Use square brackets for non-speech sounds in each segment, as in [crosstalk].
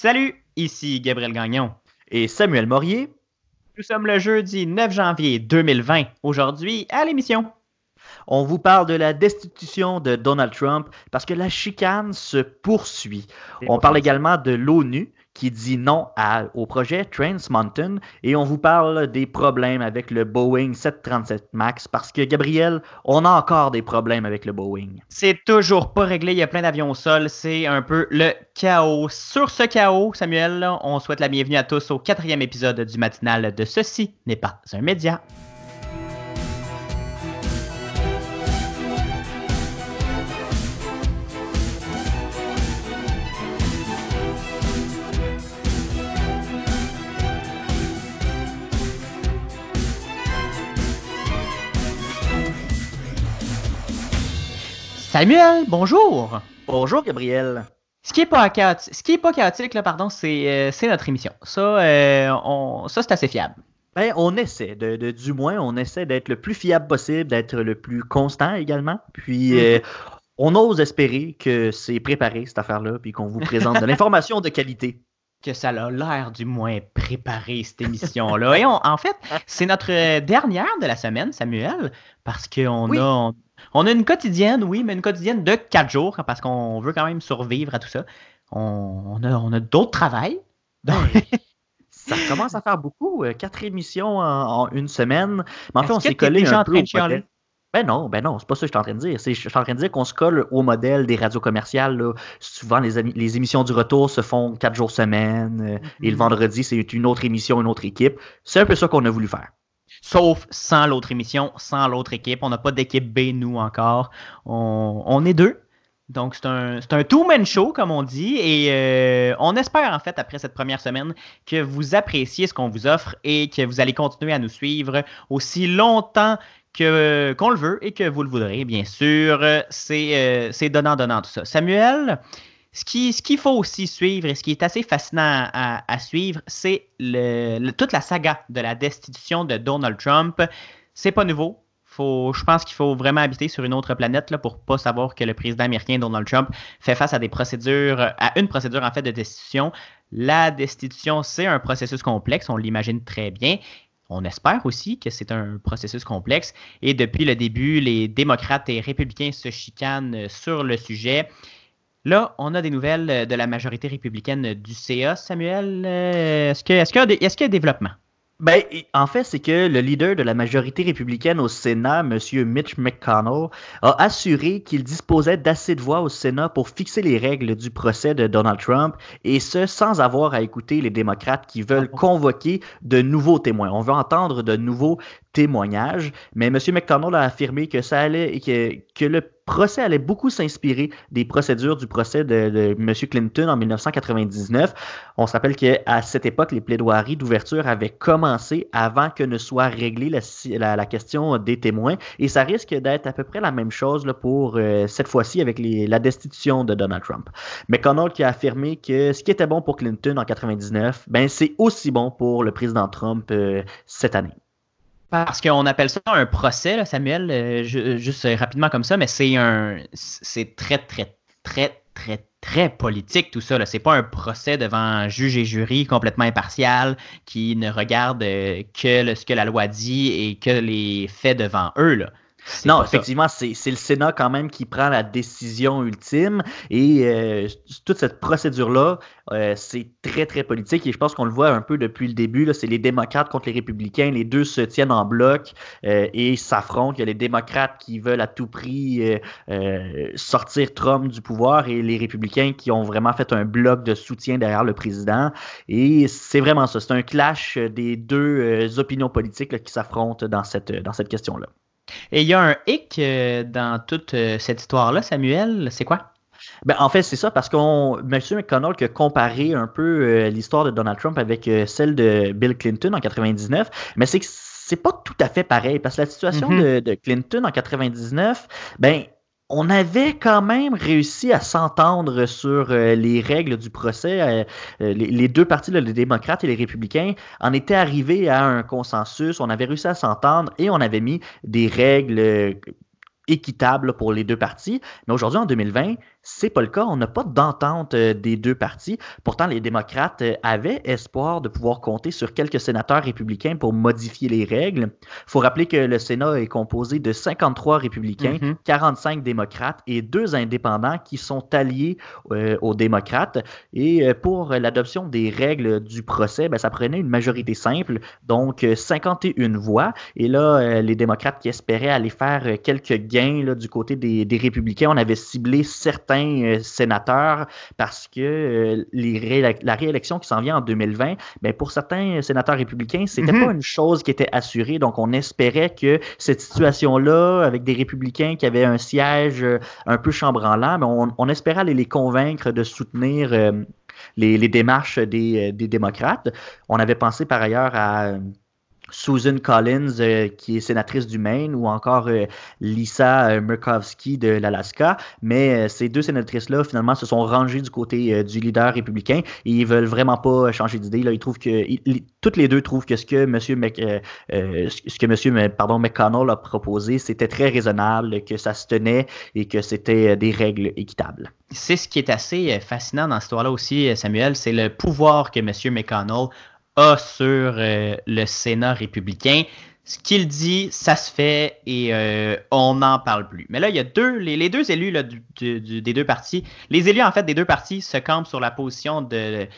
Salut, ici Gabriel Gagnon. Et Samuel Morier. Nous sommes le jeudi 9 janvier 2020. Aujourd'hui, à l'émission. On vous parle de la destitution de Donald Trump parce que la chicane se poursuit. On parle également de l'ONU qui dit non au projet Trans Mountain et on vous parle des problèmes avec le Boeing 737 MAX parce que Gabriel, on a encore des problèmes avec le Boeing. C'est toujours pas réglé, il y a plein d'avions au sol, c'est un peu le chaos. Sur ce chaos, Samuel, on souhaite la bienvenue à tous au quatrième épisode du matinal de Ceci n'est pas un média. Samuel, bonjour. Bonjour, Gabriel. Ce qui n'est pas chaotique, ce qui est pas chaotique là, pardon, c'est, euh, notre émission. Ça, euh, ça c'est assez fiable. Ben, on essaie, de, du moins, on essaie d'être le plus fiable possible, d'être le plus constant également. Puis, mm. euh, on ose espérer que c'est préparé, cette affaire-là, puis qu'on vous présente de [laughs] l'information de qualité. Que ça a l'air du moins préparé, cette émission-là. Et en fait, c'est notre dernière de la semaine, Samuel, parce qu'on a, on a une quotidienne, oui, mais une quotidienne de quatre jours parce qu'on veut quand même survivre à tout ça. On, a, d'autres travails. [laughs] ça commence à faire beaucoup. Euh, quatre émissions en, une semaine. Mais en fait, on s'est collé un peu au. Ben non, ben non, c'est pas ça que je suis en train de dire. Je suis en train de dire qu'on se colle au modèle des radios commerciales. Souvent, les, les, émissions du retour se font quatre jours semaine. Euh, et le mm-hmm. vendredi, c'est une autre émission, une autre équipe. C'est un peu ça qu'on a voulu faire. Sauf sans l'autre émission, sans l'autre équipe. On n'a pas d'équipe B, nous, encore. On, est deux. Donc, c'est un, un two-man show, comme on dit. Et euh, on espère, en fait, après cette première semaine, que vous appréciez ce qu'on vous offre et que vous allez continuer à nous suivre aussi longtemps qu'on le veut et que vous le voudrez, bien sûr. C'est, euh, c'est donnant-donnant tout ça. Samuel, ce qu'il faut aussi suivre et ce qui est assez fascinant à, suivre, c'est toute la saga de la destitution de Donald Trump. C'est pas nouveau. Faut, je pense qu'il faut vraiment habiter sur une autre planète là, pour pas savoir que le président américain Donald Trump fait face à des procédures, à une procédure en fait de destitution. La destitution, c'est un processus complexe, on l'imagine très bien. On espère aussi que c'est un processus complexe. Et depuis le début, les démocrates et républicains se chicanent sur le sujet. Là, on a des nouvelles euh, de la majorité républicaine du CA. Samuel, euh, est-ce qu'il est y, est y, a développement? Ben, en fait, c'est que le leader de la majorité républicaine au Sénat, M. Mitch McConnell, a assuré qu'il disposait d'assez de voix au Sénat pour fixer les règles du procès de Donald Trump, et ce, sans avoir à écouter les démocrates qui veulent ah convoquer de nouveaux témoins. On veut entendre de nouveaux mais M. McConnell a affirmé que ça allait que, que le procès allait beaucoup s'inspirer des procédures du procès de, M. Clinton en 1999. On se rappelle qu'à cette époque, les plaidoiries d'ouverture avaient commencé avant que ne soit réglée la, la, question des témoins. Et ça risque d'être à peu près la même chose pour euh, cette fois-ci avec la destitution de Donald Trump. McConnell qui a affirmé que ce qui était bon pour Clinton en 1999, ben, c'est aussi bon pour le président Trump euh, cette année. Parce qu'on appelle ça un procès, Samuel, euh, juste rapidement comme ça, mais c'est un c'est très, très, très, très, très politique tout ça. C'est pas un procès devant juge et jury complètement impartial qui ne regarde euh, que ce que la loi dit et que les faits devant eux. Là. Non, effectivement, c'est le Sénat quand même qui prend la décision ultime et euh, toute cette procédure-là, euh, c'est très, très politique et je pense qu'on le voit un peu depuis le début. C'est les démocrates contre les républicains. Les deux se tiennent en bloc euh, et s'affrontent. Il y a les démocrates qui veulent à tout prix sortir Trump du pouvoir et les républicains qui ont vraiment fait un bloc de soutien derrière le président. Et c'est vraiment ça. C'est un clash des deux opinions politiques qui s'affrontent dans cette, dans cette question-là. Et il y a un hic euh, dans toute euh, cette histoire-là, Samuel. C'est quoi? Ben, en fait, c'est ça, parce qu'on, M. McConnell a comparé un peu euh, l'histoire de Donald Trump avec celle de Bill Clinton en 99, mais c'est que c'est pas tout à fait pareil, parce que la situation mm-hmm. de, de, Clinton en 99, ben, on avait quand même réussi à s'entendre sur euh, les règles du procès. Euh, euh, les, deux partis, les démocrates et les républicains, en étaient arrivés à un consensus. On avait réussi à s'entendre et on avait mis des règles équitables pour les deux parties. Mais aujourd'hui, en 2020, c'est pas le cas. On n'a pas d'entente des deux partis. Pourtant, les démocrates avaient espoir de pouvoir compter sur quelques sénateurs républicains pour modifier les règles. Il faut rappeler que le Sénat est composé de 53 républicains, 45 mm-hmm. démocrates et deux indépendants qui sont alliés aux démocrates. Et pour l'adoption des règles du procès, ben, ça prenait une majorité simple, donc 51 voix. Et là, les démocrates qui espéraient aller faire quelques gains là, du côté des, des républicains, on avait ciblé certains euh, sénateurs parce que euh, la réélection qui s'en vient en 2020, ben pour certains sénateurs républicains, c'était n'était mhm. pas une chose qui était assurée. Donc, on espérait que cette situation-là, avec des républicains qui avaient un siège euh, un peu chambranlant, ben on, on espérait aller les convaincre de soutenir les, démarches des, des, démocrates. On avait pensé par ailleurs à Susan Collins, euh, qui est sénatrice du Maine, ou encore euh, Lisa euh, Murkowski de l'Alaska. Mais ces deux sénatrices-là, finalement, se sont rangées du côté du leader républicain et ils veulent vraiment pas changer d'idée. Ils trouvent que toutes les deux trouvent que ce que M. ce que monsieur, McConnell a proposé, c'était très raisonnable, que ça se tenait et que c'était des règles équitables. C'est ce qui est assez fascinant dans cette histoire-là aussi, Samuel, c'est le pouvoir que M. McConnell sur euh, le Sénat républicain. Ce qu'il dit, ça se fait et euh, on n'en parle plus. Mais là, il y a deux, les, deux élus des deux partis. Les élus, en fait, des deux partis se campent sur la position de,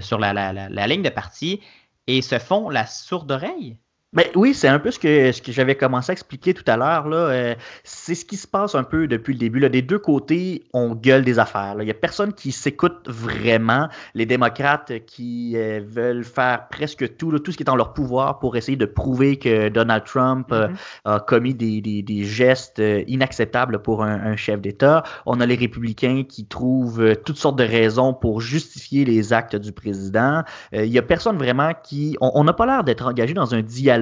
sur la, la, ligne de parti et se font la sourde oreille. Ben, oui, c'est un peu ce que, ce que j'avais commencé à expliquer tout à l'heure. Euh, c'est ce qui se passe un peu depuis le début. Là. Des deux côtés, on gueule des affaires. Il n'y a personne qui s'écoute vraiment. Les démocrates qui euh, veulent faire presque tout, tout ce qui est en leur pouvoir pour essayer de prouver que Donald Trump euh, mm-hmm. a commis des, des, des gestes inacceptables pour un, un chef d'État. On a les républicains qui trouvent toutes sortes de raisons pour justifier les actes du président. Il n'y a personne vraiment qui... On n'a pas l'air d'être engagé dans un dialogue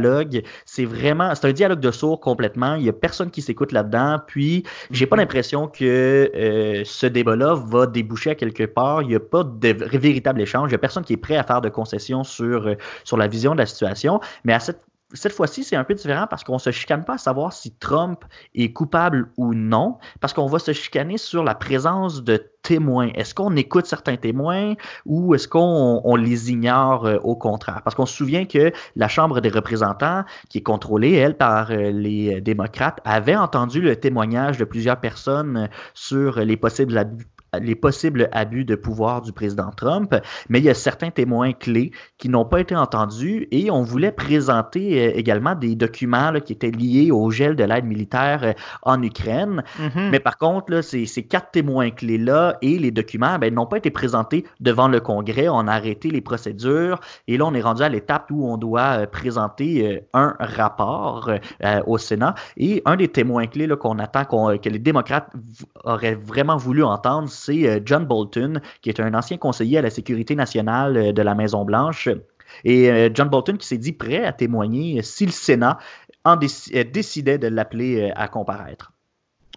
c'est vraiment, c'est un dialogue de sourds complètement. Il n'y a personne qui s'écoute là-dedans. Puis, j'ai pas mhm. l'impression que euh, ce débat-là va déboucher à quelque part. Il n'y a pas de véritable échange. Il n'y a personne qui est prêt à faire de concessions sur, euh, sur la vision de la situation. Mais à cette cette fois-ci, c'est un peu différent parce qu'on ne se chicane pas à savoir si Trump est coupable ou non, parce qu'on va se chicaner sur la présence de témoins. Est-ce qu'on écoute certains témoins ou est-ce qu'on les ignore euh, au contraire? Parce qu'on se souvient que la Chambre des représentants, qui est contrôlée, elle, par euh, les démocrates, avait entendu le témoignage de plusieurs personnes sur les possibles abus les possibles abus de pouvoir du président Trump, mais il y a certains témoins clés qui n'ont pas été entendus et on voulait présenter euh, également des documents qui étaient liés au gel de l'aide militaire euh, en Ukraine. Mm-hmm. Mais par contre, là, ces, quatre témoins clés-là et les documents ben, n'ont pas été présentés devant le Congrès. On a arrêté les procédures et là, on est rendu à l'étape où on doit euh, présenter un rapport au Sénat. Et un des témoins clés qu'on attend que les démocrates auraient vraiment voulu entendre, c'est euh, John Bolton, qui est un ancien conseiller à la sécurité nationale euh, de la Maison-Blanche. Et euh, John Bolton qui s'est dit prêt à témoigner si le Sénat en décidait de l'appeler à comparaître.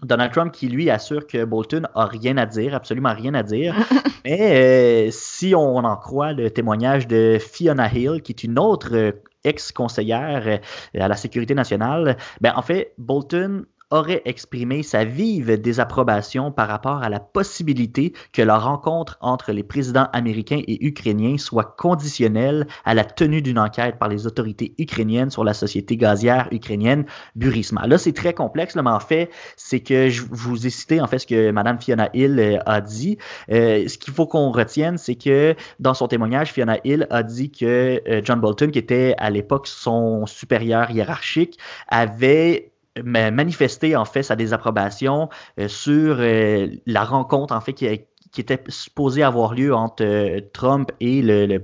Donald Trump qui lui assure que Bolton a rien à dire, absolument rien à dire. [laughs] Mais si on en croit le témoignage de Fiona Hill, qui est une autre ex-conseillère à la sécurité nationale, ben en fait Bolton aurait exprimé sa vive désapprobation par rapport à la possibilité que la rencontre entre les présidents américains et ukrainiens soit conditionnelle à la tenue d'une enquête par les autorités ukrainiennes sur la société gazière ukrainienne Burisma. Là, c'est très complexe, mais en fait, c'est que je vous ai cité en fait ce que Mme Fiona Hill euh, a dit. Euh, ce qu'il faut qu'on retienne, c'est que dans son témoignage, Fiona Hill a dit que euh, John Bolton, qui était à l'époque son supérieur hiérarchique, avait manifester en fait sa désapprobation euh, sur euh, la rencontre en fait qui, était supposée avoir lieu entre euh, Trump et le,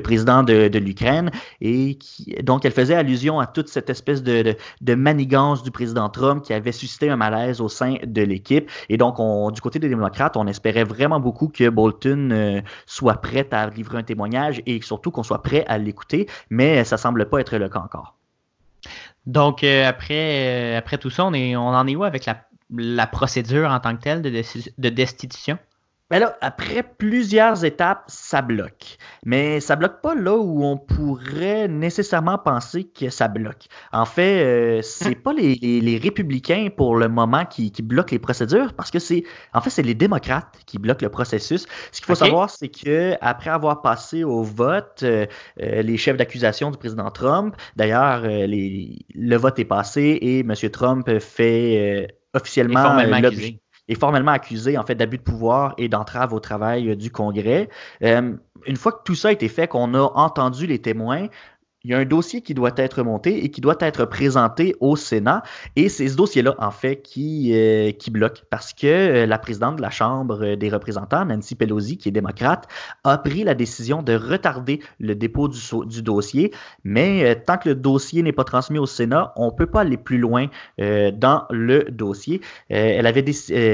président de, l'Ukraine et donc elle faisait allusion à toute cette espèce de, manigance du président Trump qui avait suscité un malaise au sein de l'équipe et donc on, du côté des démocrates on espérait vraiment beaucoup que Bolton soit prêt à livrer un témoignage et surtout qu'on soit prêt à l'écouter mais ça semble pas être le cas encore. Donc, euh, après, euh, après tout ça, on, est, on en est où avec la, procédure en tant que telle de destitution? Mais ben là, après plusieurs étapes, ça bloque. Mais ça bloque pas là où on pourrait nécessairement penser que ça bloque. En fait, euh, c'est pas les, républicains pour le moment qui, bloquent les procédures, parce que c'est, en fait, c'est les démocrates qui bloquent le processus. Ce qu'il faut savoir, c'est que après avoir passé au vote, euh, euh, les chefs d'accusation du président Trump, d'ailleurs, le vote est passé et M. Trump fait officiellement est formellement accusé en fait d'abus de pouvoir et d'entrave au travail euh, du Congrès. Euh, une fois que tout ça a été fait, qu'on a entendu les témoins, il y a un dossier qui doit être monté et qui doit être présenté au Sénat. Et c'est ce dossier-là, en fait, qui, euh, qui bloque parce que euh, la présidente de la Chambre des représentants, Nancy Pelosi, qui est démocrate, a pris la décision de retarder le dépôt du, du dossier. Mais euh, tant que le dossier n'est pas transmis au Sénat, on ne peut pas aller plus loin dans le dossier. elle avait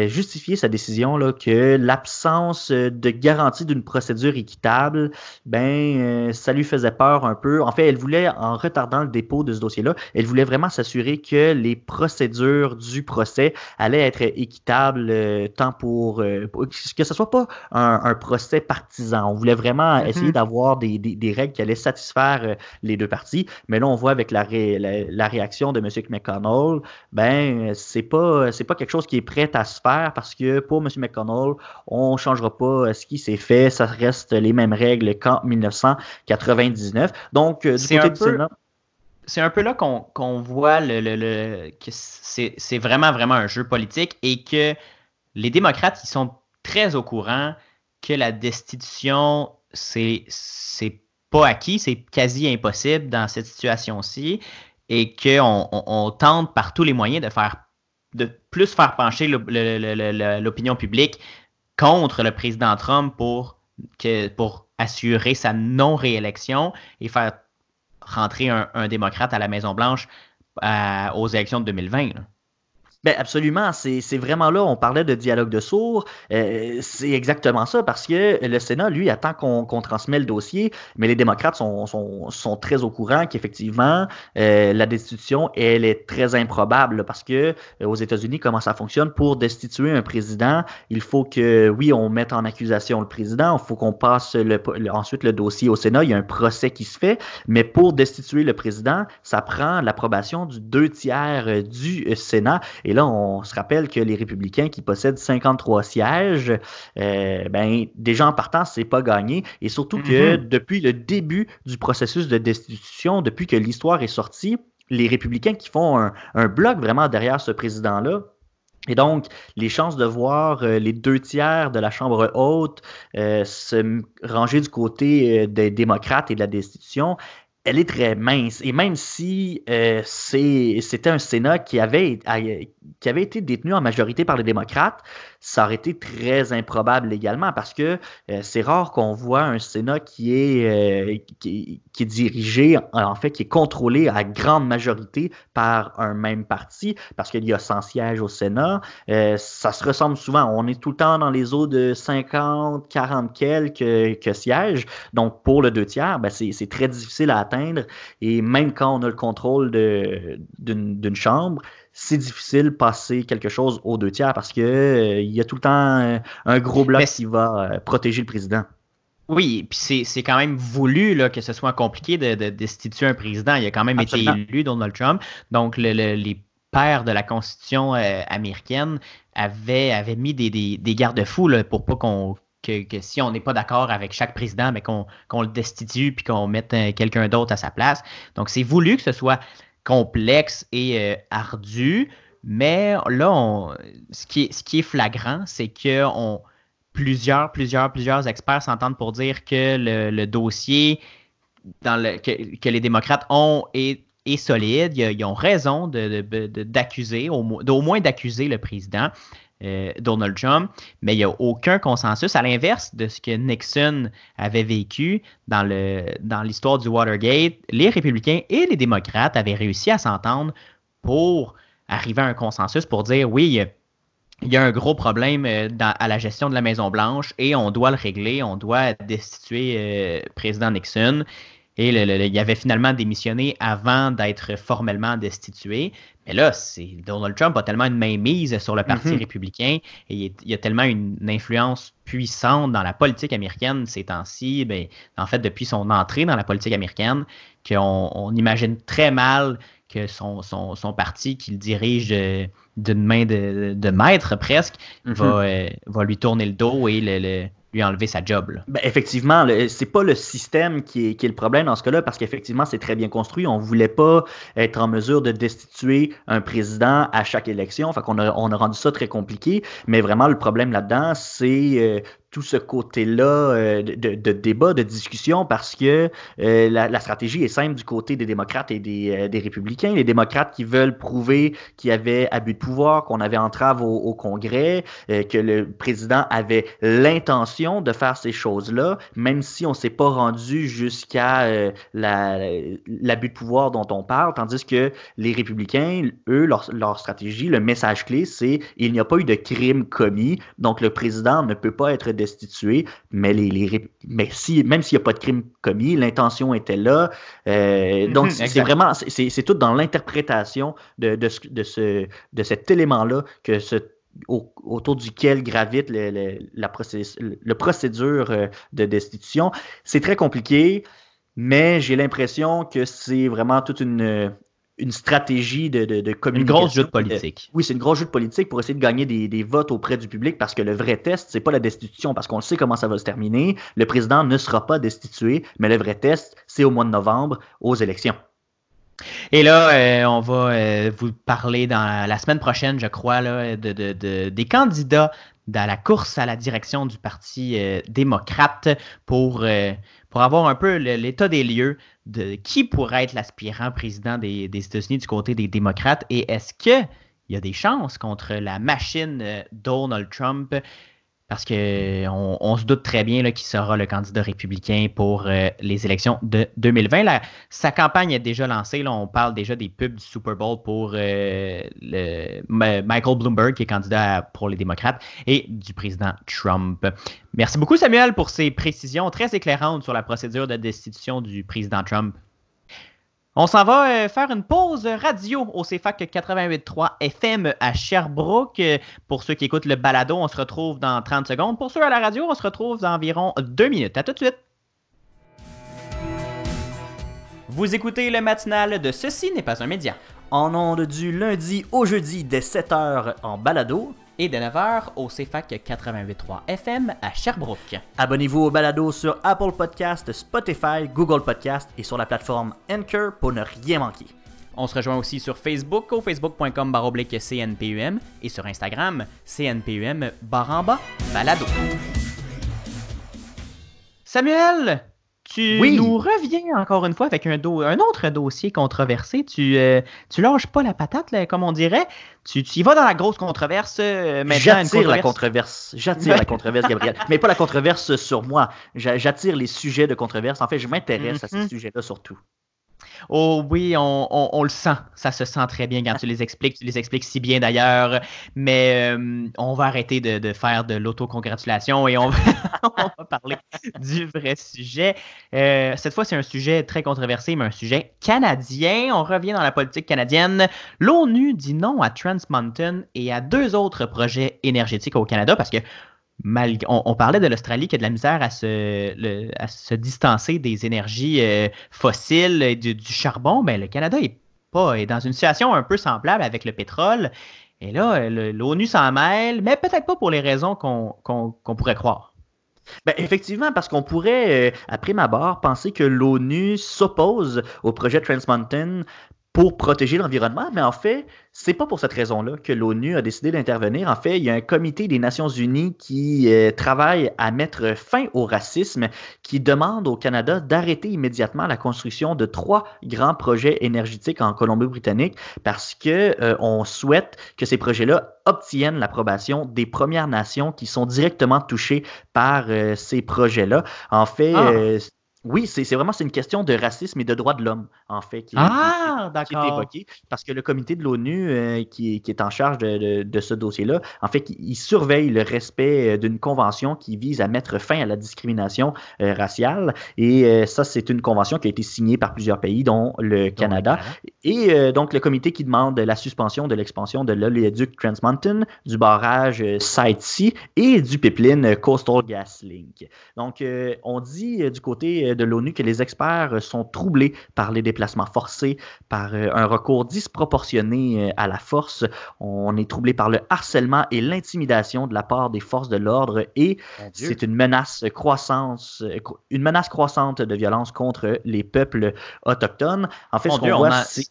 justifié sa décision là, que l'absence de garantie d'une procédure équitable, ben, ça lui faisait peur un peu. En fait, elle voulait, en retardant le dépôt de ce dossier-là, elle voulait vraiment s'assurer que les procédures du procès allaient être équitables, euh, tant pour, euh, que ce soit pas un, procès partisan. On voulait vraiment mm-hmm. essayer d'avoir des, règles qui allaient satisfaire euh, les deux parties. Mais là, on voit avec la, la, réaction de M. McConnell, ben, c'est pas, c'est pas quelque chose qui est prêt à se faire parce que pour M. McConnell, on changera pas ce qui s'est fait. Ça reste les mêmes règles qu'en 1999. Donc, c'est un peu là qu'on voit le, que c'est vraiment, vraiment un jeu politique et que les démocrates, ils sont très au courant que la destitution, c'est pas acquis, c'est quasi impossible dans cette situation-ci et qu'on on, tente par tous les moyens de faire de plus faire pencher l'opinion publique contre le président Trump pour, que, pour assurer sa non-réélection et faire rentrer un, démocrate à la Maison-Blanche euh, aux élections de 2020. Ben absolument, c'est vraiment là, on parlait de dialogue de sourds, euh, c'est exactement ça, parce que le Sénat, lui, attend qu'on transmet le dossier, mais les démocrates sont, sont, sont très au courant qu'effectivement, euh, la destitution, elle est très improbable, parce que euh, aux États-Unis, comment ça fonctionne, pour destituer un président, il faut que, oui, on mette en accusation le président, il faut qu'on passe ensuite le dossier au Sénat, il y a un procès qui se fait, mais pour destituer le président, ça prend l'approbation du deux tiers du Sénat, et là, on se rappelle que les républicains qui possèdent 53 sièges, euh, ben, déjà en partant, c'est pas gagné. Et surtout que mm-hmm. depuis le début du processus de destitution, depuis que l'histoire est sortie, les républicains qui font un, bloc vraiment derrière ce président-là, et donc, les chances de voir euh, les deux tiers de la Chambre haute euh, se ranger du côté des démocrates et de la destitution, elle est très mince. Et même si euh, c'était un Sénat qui avait, qui avait été détenu en majorité par les démocrates, ça aurait été très improbable également parce que euh, c'est rare qu'on voit un Sénat qui est, euh, qui, est dirigé, en fait, qui est contrôlé à grande majorité par un même parti parce qu'il y a 100 sièges au Sénat. Euh, ça se ressemble souvent. On est tout le temps dans les eaux de 50, 40 quelques sièges. Donc, pour le deux tiers, ben, c'est très difficile à atteindre. Et même quand on a le contrôle d'une chambre, c'est difficile de passer quelque chose aux deux tiers parce que euh, y a tout le temps euh, un gros bloc qui va euh, protéger le président. Oui, puis c'est quand même voulu là, que ce soit compliqué de, destituer un président. Il a quand même été élu, Donald Trump. Donc, les pères de la Constitution américaine avaient, avaient mis des, des, garde-fous pour pas qu'on que, si on n'est pas d'accord avec chaque président, mais qu'on le destitue puis qu'on mette quelqu'un d'autre à sa place. Donc, c'est voulu que ce soit complexe et euh, ardu. Mais là, ce, qui est, ce qui est flagrant, c'est que on, plusieurs, plusieurs, plusieurs experts s'entendent pour dire que le, dossier que, les démocrates ont est, solide. Ils, ont raison d'accuser, de, d'au moins d'accuser le président. Euh, Donald Trump, mais il n'y a aucun consensus, à l'inverse de ce que Nixon avait vécu dans, l'histoire du Watergate. Les républicains et les démocrates avaient réussi à s'entendre pour arriver à un consensus pour dire oui, il y a un gros problème euh, à la gestion de la Maison-Blanche et on doit le régler, on doit destituer euh, président Nixon. Et il avait finalement démissionné avant d'être formellement destitué. Mais là, Donald Trump a tellement une main mise sur le Parti mm-hmm. républicain et il, a tellement une, influence puissante dans la politique américaine ces temps-ci, ben, en fait, depuis son entrée dans la politique américaine, qu'on imagine très mal que son, son, parti qu'il dirige d'une main de, maître presque mm-hmm. euh, va, lui tourner le dos et le lui enlever sa job. Ben, effectivement, c'est pas le système qui est, le problème dans ce cas-là, parce qu'effectivement, c'est très bien construit. On voulait pas être en mesure de destituer un président à chaque élection. Fait qu'on a, on a rendu ça très compliqué. Mais vraiment, le problème là-dedans, c'est euh, tout ce côté-là euh, de, débat, de discussion, parce que euh, la, stratégie est simple du côté des démocrates et des, euh, républicains. Les démocrates qui veulent prouver qu'il y avait abus de pouvoir, qu'on avait entrave au, Congrès, que le président avait l'intention de faire ces choses-là, même si on ne s'est pas rendu jusqu'à l'abus de pouvoir dont on parle, tandis que les républicains, eux, leur, leur stratégie, le message clé, c'est il n'y a pas eu de crime commis, donc le président ne peut pas être destitué, mais, les, mais si, même s'il n'y a pas de crime commis, l'intention était là. Euh, mhm, donc, c'est vraiment, c'est tout dans l'interprétation de, de, ce, de cet élément-là que ce, autour duquel gravite le, la le procédure euh, de destitution. C'est très compliqué, mais j'ai l'impression que c'est vraiment toute une, une stratégie de, de, de, communication. Une grosse jeu de politique. oui, c'est une grosse jeu de politique pour essayer de gagner des, des votes auprès du public parce que le vrai test, c'est pas la destitution parce qu'on sait comment ça va se terminer. Le président ne sera pas destitué, mais le vrai test, c'est au mois de novembre aux élections. Et là, euh, on va euh, vous parler dans la semaine prochaine, je crois, là, de, de, des candidats dans la course à la direction du Parti euh, démocrate pour, pour avoir un peu l'état des lieux de qui pourrait être l'aspirant président des, États-Unis du côté des démocrates. Et est-ce qu'il y a des chances contre la machine euh, Donald Trump parce qu'on on se doute très bien qui sera le candidat républicain pour euh, les élections de 2020. sa campagne est déjà lancée. Là, on parle déjà des pubs du Super Bowl pour euh, Michael Bloomberg, qui est candidat pour les démocrates, et du président Trump. Merci beaucoup, Samuel, pour ces précisions très éclairantes sur la procédure de destitution du président Trump. On s'en va euh, faire une pause radio au CFAC 88.3 FM à Sherbrooke. Pour ceux qui écoutent le balado, on se retrouve dans 30 secondes. Pour ceux à la radio, on se retrouve dans environ 2 minutes. À tout de suite. Vous écoutez le matinal de Ceci n'est pas un média. En ondes du lundi au jeudi dès 7h en balado et de 9h au CFAC 88.3 FM à Sherbrooke. Abonnez-vous au balado sur Apple Podcast, Spotify, Google Podcast et sur la plateforme Anchor pour ne rien manquer. On se rejoint aussi sur Facebook au facebook.com CNPUM et sur Instagram CNPUM baramba balado. Samuel, tu nous reviens encore une fois avec un, un autre dossier controversé. Tu, euh, tu lâches pas la patate, comme on dirait. Tu, y vas dans la grosse controverse. Euh, J'attire la controverse. J'attire la controverse, Gabriel. [laughs] Mais pas la controverse sur moi. J'attire les sujets de controverse. En fait, je m'intéresse à ces mm-hmm. sujets-là surtout. Oh oui, on, le sent. Ça se sent très bien quand tu les expliques. Tu les expliques si bien d'ailleurs. Mais euh, on va arrêter de, faire de l'autocongratulation et [laughs] on va, parler du vrai sujet. Euh, cette fois, c'est un sujet très controversé, mais un sujet canadien. On revient dans la politique canadienne. L'ONU dit non à Trans Mountain et à deux autres projets énergétiques au Canada parce que on, parlait de l'Australie qui a de la misère à se, à distancer des énergies euh, fossiles et du, charbon. Ben, le Canada est, pas, est dans une situation un peu semblable avec le pétrole. Et là, l'ONU s'en mêle, mais peut-être pas pour les raisons qu'on pourrait croire. Ben, effectivement, parce qu'on pourrait, euh, après ma barre, penser que l'ONU s'oppose au projet Trans Mountain pour protéger l'environnement, mais en fait, c'est pas pour cette raison-là que l'ONU a décidé d'intervenir. En fait, il y a un comité des Nations Unies qui euh, travaille à mettre fin au racisme, qui demande au Canada d'arrêter immédiatement la construction de trois grands projets énergétiques en Colombie-Britannique parce que euh, on souhaite que ces projets-là obtiennent l'approbation des Premières Nations qui sont directement touchées par euh, ces projets-là. En fait, ah. Oui, c'est vraiment c'est une question de racisme et de droits de l'homme, en fait, qui, ah, est évoquée. Parce que le comité de l'ONU euh, qui, est en charge de, ce dossier-là, en fait, il, surveille le respect euh, d'une convention qui vise à mettre fin à la discrimination euh, raciale. Et ça, c'est une convention qui a été signée par plusieurs pays, dont le Canada. Et donc, le comité qui demande la suspension de l'expansion de l'oléoduc Trans Mountain, du barrage Site C et du pipeline Coastal Gas Link. Donc, on dit du côté de l'ONU que les experts sont troublés par les déplacements forcés, par euh, un recours disproportionné euh, à la force. On est troublé par le harcèlement et l'intimidation de la part des forces de l'ordre et c'est une menace croissance, euh, une menace croissante de violence contre les peuples autochtones. En fait, ce qu'on voit, c'est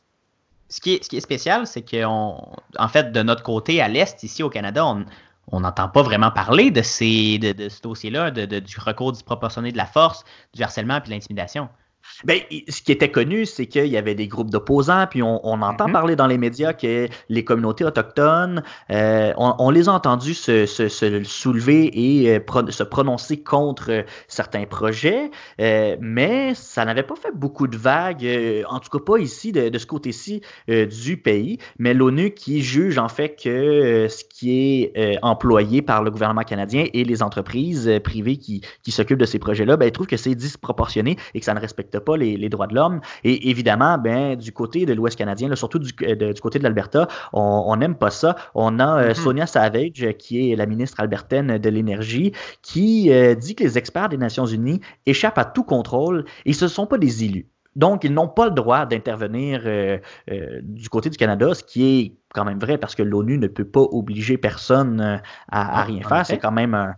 ce qui est, spécial, c'est qu'en en fait, de notre côté, à l'Est, ici au Canada, on, on n'entend pas vraiment parler de, ces, de, ce dossier-là, du recours disproportionné de la force, du harcèlement et de l'intimidation. Ben, ce qui était connu, c'est qu'il y avait des groupes d'opposants, puis on, entend mhm. parler dans les médias que les communautés autochtones, euh, on, les a entendus se, soulever et euh, se prononcer contre certains projets, euh, mais ça n'avait pas fait beaucoup de vagues, en tout cas pas ici, de, ce côté-ci du pays. Mais l'ONU qui juge en fait que ce qui est employé par le gouvernement canadien et les entreprises privées qui, s'occupent de ces projets-là, ben, trouve que c'est disproportionné et que ça ne respecte pas les, droits de l'homme. Et évidemment, ben, du côté de l'Ouest canadien, surtout du, côté de l'Alberta, on n'aime pas ça. On a euh, mm-hmm. Sonia Savage, qui est la ministre albertaine de l'Énergie, qui euh, dit que les experts des Nations Unies échappent à tout contrôle et ce ne sont pas des élus. Donc, ils n'ont pas le droit d'intervenir euh, du côté du Canada, ce qui est quand même vrai parce que l'ONU ne peut pas obliger personne à, à rien faire. C'est quand même un, euh,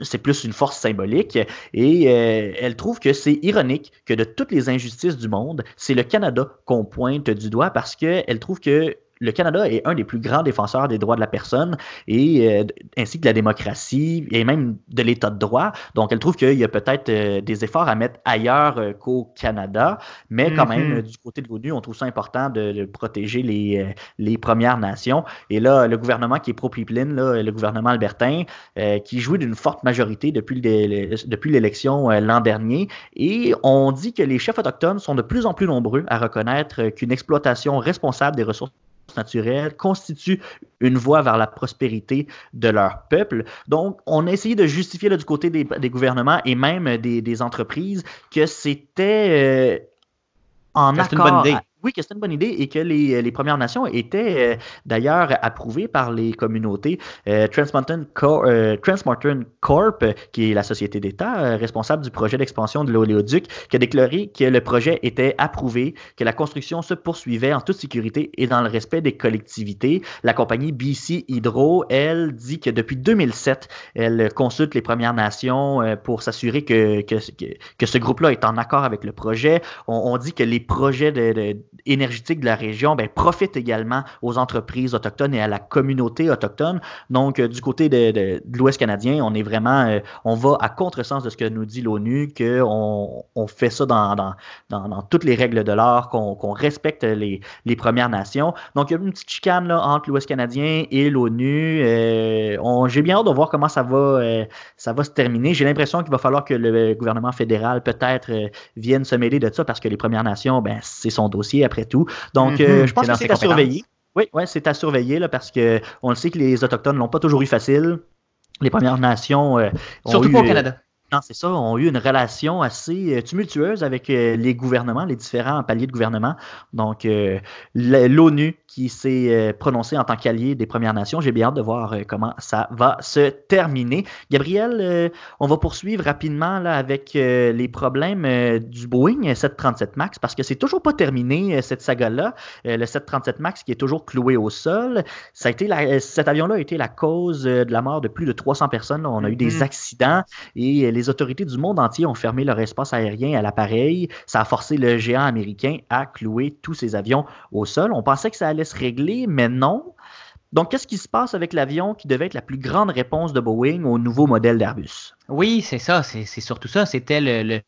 c'est plus une force symbolique. Et euh, elle trouve que c'est ironique que de toutes les injustices du monde, c'est le Canada qu'on pointe du doigt parce qu'elle trouve que le Canada est un des plus grands défenseurs des droits de la personne et euh, ainsi que de la démocratie et même de l'état de droit. Donc, elle trouve qu'il y a peut-être euh, des efforts à mettre ailleurs euh, qu'au Canada, mais quand même, mm-hmm. du côté de l'ONU, on trouve ça important de, protéger les, les, Premières Nations. Et là, le gouvernement qui est pro-pipeline, le gouvernement albertain, qui jouit d'une forte majorité depuis, depuis l'élection l'an dernier, et on dit que les chefs autochtones sont de plus en plus nombreux à reconnaître qu'une exploitation responsable des ressources naturelles constitue une voie vers la prospérité de leur peuple. Donc, on a essayé de justifier du côté des, gouvernements et même des, entreprises que c'était euh, en accord. Oui, que c'était une bonne idée et que les, les Premières Nations étaient euh, d'ailleurs approuvées par les communautés. Euh, Trans, Mountain euh, Corp, qui est la société d'État euh, responsable du projet d'expansion de l'oléoduc, qui a déclaré que le projet était approuvé, que la construction se poursuivait en toute sécurité et dans le respect des collectivités. La compagnie BC Hydro, elle, dit que depuis 2007, elle consulte les Premières Nations pour s'assurer que, que, ce groupe-là est en accord avec le projet. On, dit que les projets de énergétique de la région ben, profite également aux entreprises autochtones et à la communauté autochtone. Donc, euh, du côté de, l'Ouest canadien, on est vraiment, euh, on va à contresens de ce que nous dit l'ONU, qu'on on fait ça dans, dans, dans, toutes les règles de l'art, qu'on respecte les, les, Premières Nations. Donc, il y a une petite chicane entre l'Ouest canadien et l'ONU. Euh, J'ai bien hâte de voir comment ça va, ça va se terminer. J'ai l'impression qu'il va falloir que le gouvernement fédéral peut-être vienne se mêler de ça parce que les Premières Nations, ben, c'est son dossier après tout. Donc, euh, mhm. je pense que c'est à surveiller. Oui, ouais, c'est à surveiller là, parce qu'on le sait que les Autochtones l'ont pas toujours eu facile. Les Premières Nations. Euh, Surtout pas au Canada. Non, c'est ça, ont eu une relation assez tumultueuse avec les gouvernements, les différents paliers de gouvernement. Donc, l'ONU qui s'est euh, prononcé en tant qu'allié des Premières Nations. J'ai bien hâte de voir euh, comment ça va se terminer. Gabriel, euh, on va poursuivre rapidement là, avec les problèmes du Boeing 737 MAX parce que c'est toujours pas terminé cette saga-là. le 737 MAX qui est toujours cloué au sol. Ça a été cet avion-là a été la cause de la mort de plus de 300 personnes. On a eu des mm-hmm. accidents et les autorités du monde entier ont fermé leur espace aérien à l'appareil. Ça a forcé le géant américain à clouer tous ses avions au sol. On pensait que ça allait se régler, mais non. Donc, qu'est-ce qui se passe avec l'avion qui devait être la plus grande réponse de Boeing au nouveau modèle d'Airbus? Oui, c'est ça, c'est surtout ça. C'était le, le,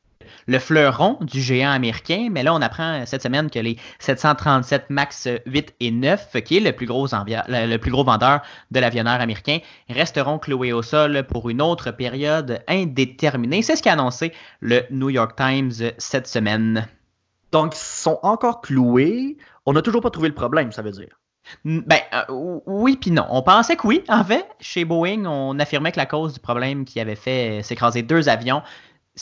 fleuron du géant américain, mais là, on apprend cette semaine que les 737 MAX 8 et 9, qui est le plus gros, le plus gros vendeur de l'avionneur américain, resteront cloués au sol pour une autre période indéterminée. C'est ce qu'a annoncé le New York Times cette semaine. Donc, ils sont encore cloués. On n'a toujours pas trouvé le problème, ça veut dire. Ben, euh, oui, puis non. On pensait que oui. En fait, chez Boeing, on affirmait que la cause du problème qui avait fait s'écraser deux avions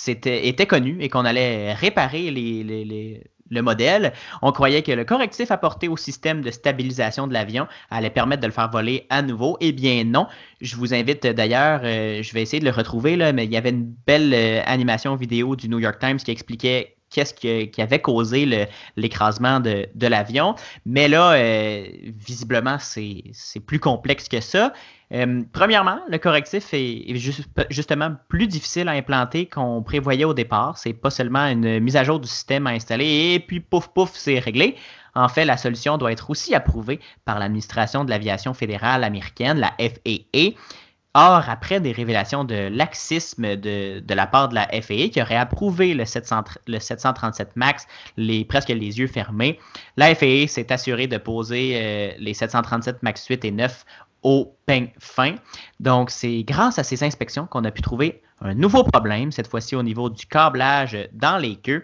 était, était connue et qu'on allait réparer le modèle. On croyait que le correctif apporté au système de stabilisation de l'avion allait permettre de le faire voler à nouveau. Eh bien non. Je vous invite d'ailleurs, euh, je vais essayer de le retrouver, là, mais il y avait une belle euh, animation vidéo du New York Times qui expliquait qu'est-ce qui, avait causé l'écrasement de, l'avion. Mais là, euh, visiblement, c'est plus complexe que ça. Euh, premièrement, le correctif est, justement plus difficile à implanter qu'on prévoyait au départ. C'est pas seulement une mise à jour du système à installer et puis pouf pouf, c'est réglé. En fait, la solution doit être aussi approuvée par l'administration de l'aviation fédérale américaine, la FAA. Or, après des révélations de laxisme de, la part de la FAA qui aurait approuvé le, 737 MAX presque les yeux fermés, la FAA s'est assurée de poser euh, les 737 MAX 8 et 9 au peigne fin. Donc, c'est grâce à ces inspections qu'on a pu trouver un nouveau problème, cette fois-ci au niveau du câblage dans les queues.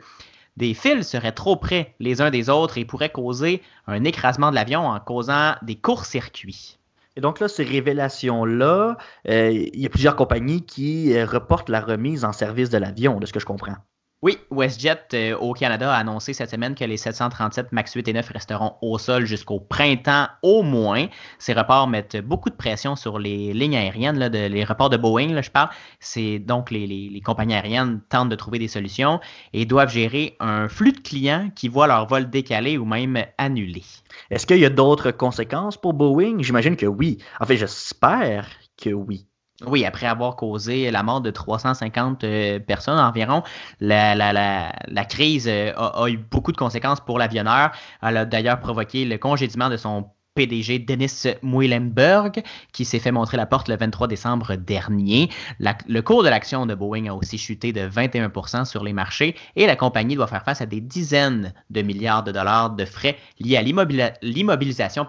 Des fils seraient trop près les uns des autres et pourraient causer un écrasement de l'avion en causant des courts-circuits. Et donc là, ces révélations-là, euh, il y a plusieurs compagnies qui euh, reportent la remise en service de l'avion, de ce que je comprends. Oui, WestJet euh, au Canada a annoncé cette semaine que les 737 MAX 8 et 9 resteront au sol jusqu'au printemps au moins. Ces reports mettent beaucoup de pression sur les lignes aériennes, de, les reports de Boeing, je parle. C'est donc les, les, compagnies aériennes tentent de trouver des solutions et doivent gérer un flux de clients qui voient leur vol décalé ou même annulé. Est-ce qu'il y a d'autres conséquences pour Boeing? J'imagine que oui. En fait, j'espère que oui. Oui, après avoir causé la mort de 350 euh, personnes environ, la, la, la, la crise euh, a, a, eu beaucoup de conséquences pour l'avionneur. Elle a d'ailleurs provoqué le congédiement de son PDG Dennis Muilenberg, qui s'est fait montrer la porte le 23 décembre dernier. le cours de l'action de Boeing a aussi chuté de 21% sur les marchés et la compagnie doit faire face à des dizaines de milliards de dollars de frais liés à l'immobilisation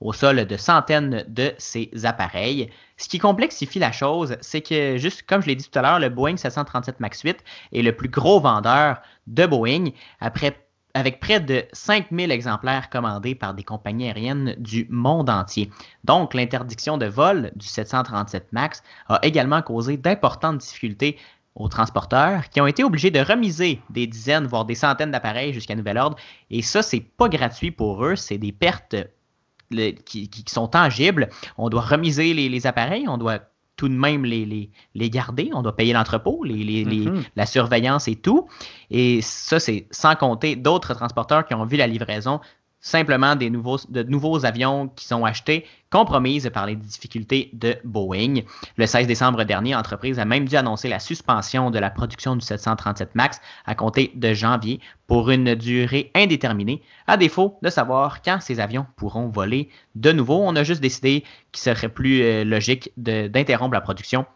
au sol de centaines de ces appareils. Ce qui complexifie la chose, c'est que, juste comme je l'ai dit tout à l'heure, le Boeing 737 MAX 8 est le plus gros vendeur de Boeing. Après avec près de 5000 exemplaires commandés par des compagnies aériennes du monde entier. Donc, l'interdiction de vol du 737 MAX a également causé d'importantes difficultés aux transporteurs qui ont été obligés de remiser des dizaines, voire des centaines d'appareils jusqu'à nouvel ordre. Et ça, c'est pas gratuit pour eux, c'est des pertes qui, sont tangibles. On doit remiser les appareils, on doit tout de même les, les, garder. On doit payer l'entrepôt, les, mm-hmm. la surveillance et tout. Et ça, c'est sans compter d'autres transporteurs qui ont vu la livraison simplement des nouveaux, de nouveaux avions qui sont achetés, compromises par les difficultés de Boeing. Le 16 décembre dernier, l'entreprise a même dû annoncer la suspension de la production du 737 MAX à compter de janvier pour une durée indéterminée, à défaut de savoir quand ces avions pourront voler de nouveau. On a juste décidé qu'il serait plus euh, logique d'interrompre la production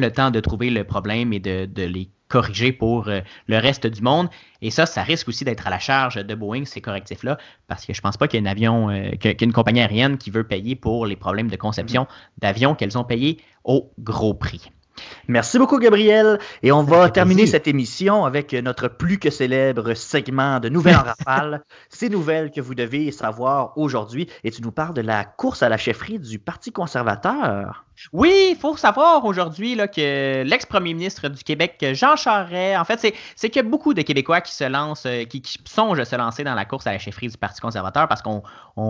le temps de trouver le problème et de, de les corriger pour euh, le reste du monde. Et ça, ça risque aussi d'être à la charge de Boeing, ces correctifs-là, parce que je pense pas qu'il y ait un avion, euh, qu'une compagnie aérienne qui veut payer pour les problèmes de conception mm-hmm. d'avions qu'elles ont payés au gros prix. Merci beaucoup, Gabriel. Et on va terminer cette émission avec notre plus que célèbre segment de Nouvelles [laughs] en rafale. Ces nouvelles que vous devez savoir aujourd'hui. Et tu nous parles de la course à la chefferie du Parti conservateur. Oui, il faut savoir aujourd'hui que l'ex-premier ministre du Québec, Jean Charest, en fait, c'est qu'il y a beaucoup de Québécois qui se lancent, euh, qui, songent à se lancer dans la course à la chefferie du Parti conservateur parce qu'on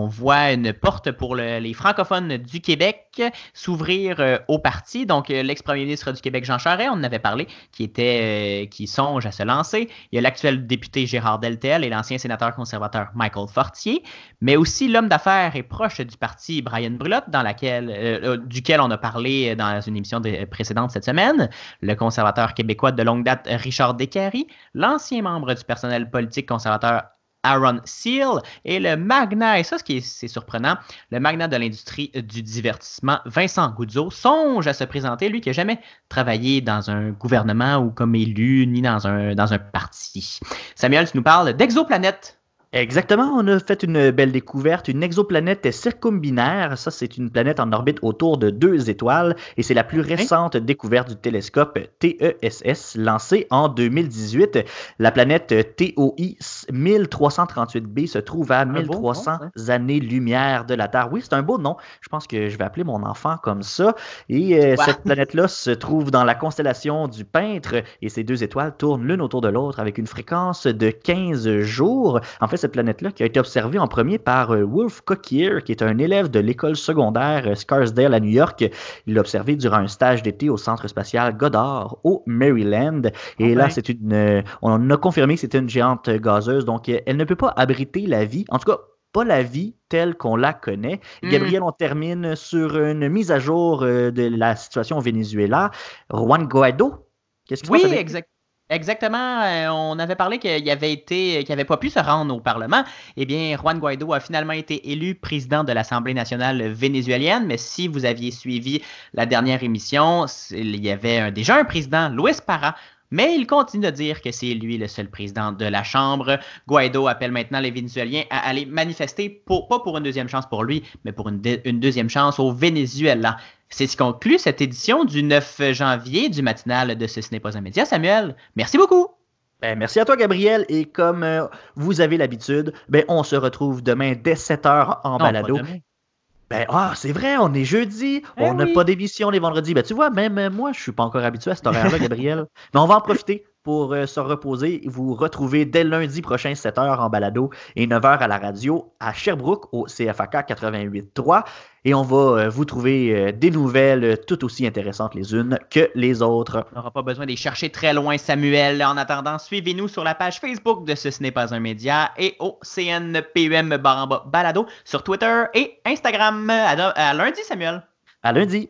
voit une porte pour les francophones du Québec s'ouvrir euh, au parti. Donc, euh, l'ex-premier ministre du Québec, Jean Charest, on en avait parlé, qui, était, qui songe à se lancer. Il y a l'actuel député Gérard Deltel et l'ancien sénateur conservateur Michael Fortier, mais aussi l'homme d'affaires et proche du parti Brian Brulotte, dans laquelle, duquel on a parlé dans une émission précédente cette semaine, le conservateur québécois de longue date Richard Descaries, l'ancien membre du personnel politique conservateur Aaron Seal et le magnat, et ça, ce qui est, c'est surprenant, le magnat de l'industrie du divertissement, Vincent Goudzo, songe à se présenter, lui qui n'a jamais travaillé dans un gouvernement ou comme élu, ni dans un, dans un parti. Samuel, tu nous parles d'exoplanète Exactement, on a fait une belle découverte, une exoplanète circumbinaire. Ça, c'est une planète en orbite autour de deux étoiles et c'est la plus récente découverte du télescope TESS lancé en 2018. La planète TOI 1338b se trouve à 1300 années-lumière de la Terre. Oui, c'est un beau nom. Je pense que je vais appeler mon enfant comme ça. Et euh, cette planète-là se trouve dans la constellation du Peintre et ces deux étoiles tournent l'une autour de l'autre avec une fréquence de 15 jours. En fait, cette planète-là qui a été observée en premier par euh, Wolf Coquier, qui est un élève de l'école secondaire euh, Scarsdale à New York. Il l'a observé durant un stage d'été au centre spatial Goddard au Maryland. Et là, c'est une, euh, on a confirmé que c'était une géante gazeuse, donc elle ne peut pas abriter la vie. En tout cas, pas la vie telle qu'on la connaît. Hmm. Gabriel, on termine sur une mise à jour de la situation au Venezuela. Juan Guaido, qu'est-ce que Oui, exact. Exactement. Euh, on avait parlé qu'il avait été, qu'il n'avait pas pu se rendre au Parlement. Eh bien, Juan Guaido a finalement été élu président de l'Assemblée nationale vénézuélienne. Mais si vous aviez suivi la dernière émission, il y avait déjà un président, Luis Parra, mais il continue de dire que c'est lui le seul président de la Chambre. Guaido appelle maintenant les Vénézuéliens à aller manifester, pour, pas pour une deuxième chance pour lui, mais pour une, une deuxième chance au Venezuela. C'est ce qui conclut cette édition du 9 janvier du matinal de Ce, ce n'est pas un média. Samuel, merci beaucoup. Ben, merci à toi, Gabriel. Et comme euh, vous avez l'habitude, ben, on se retrouve demain dès 7h en balado. Ben, ah, c'est vrai, on est jeudi, ben on n'a pas d'émission les vendredis. Ben, tu vois, même euh, moi, je suis pas encore habitué à cet horaire-là, Gabriel. [laughs] Mais on va en profiter pour euh, se reposer. Vous retrouvez dès lundi prochain, 7h en balado et 9h à la radio à Sherbrooke au CFAK 88.3. Et on va euh, vous trouver euh, des nouvelles tout aussi intéressantes les unes que les autres. On n'aura pas besoin de chercher très loin, Samuel. En attendant, suivez-nous sur la page Facebook de Ce, ce n'est pas un média et au CNPUM Balado sur Twitter et Instagram. à lundi, Samuel. À lundi.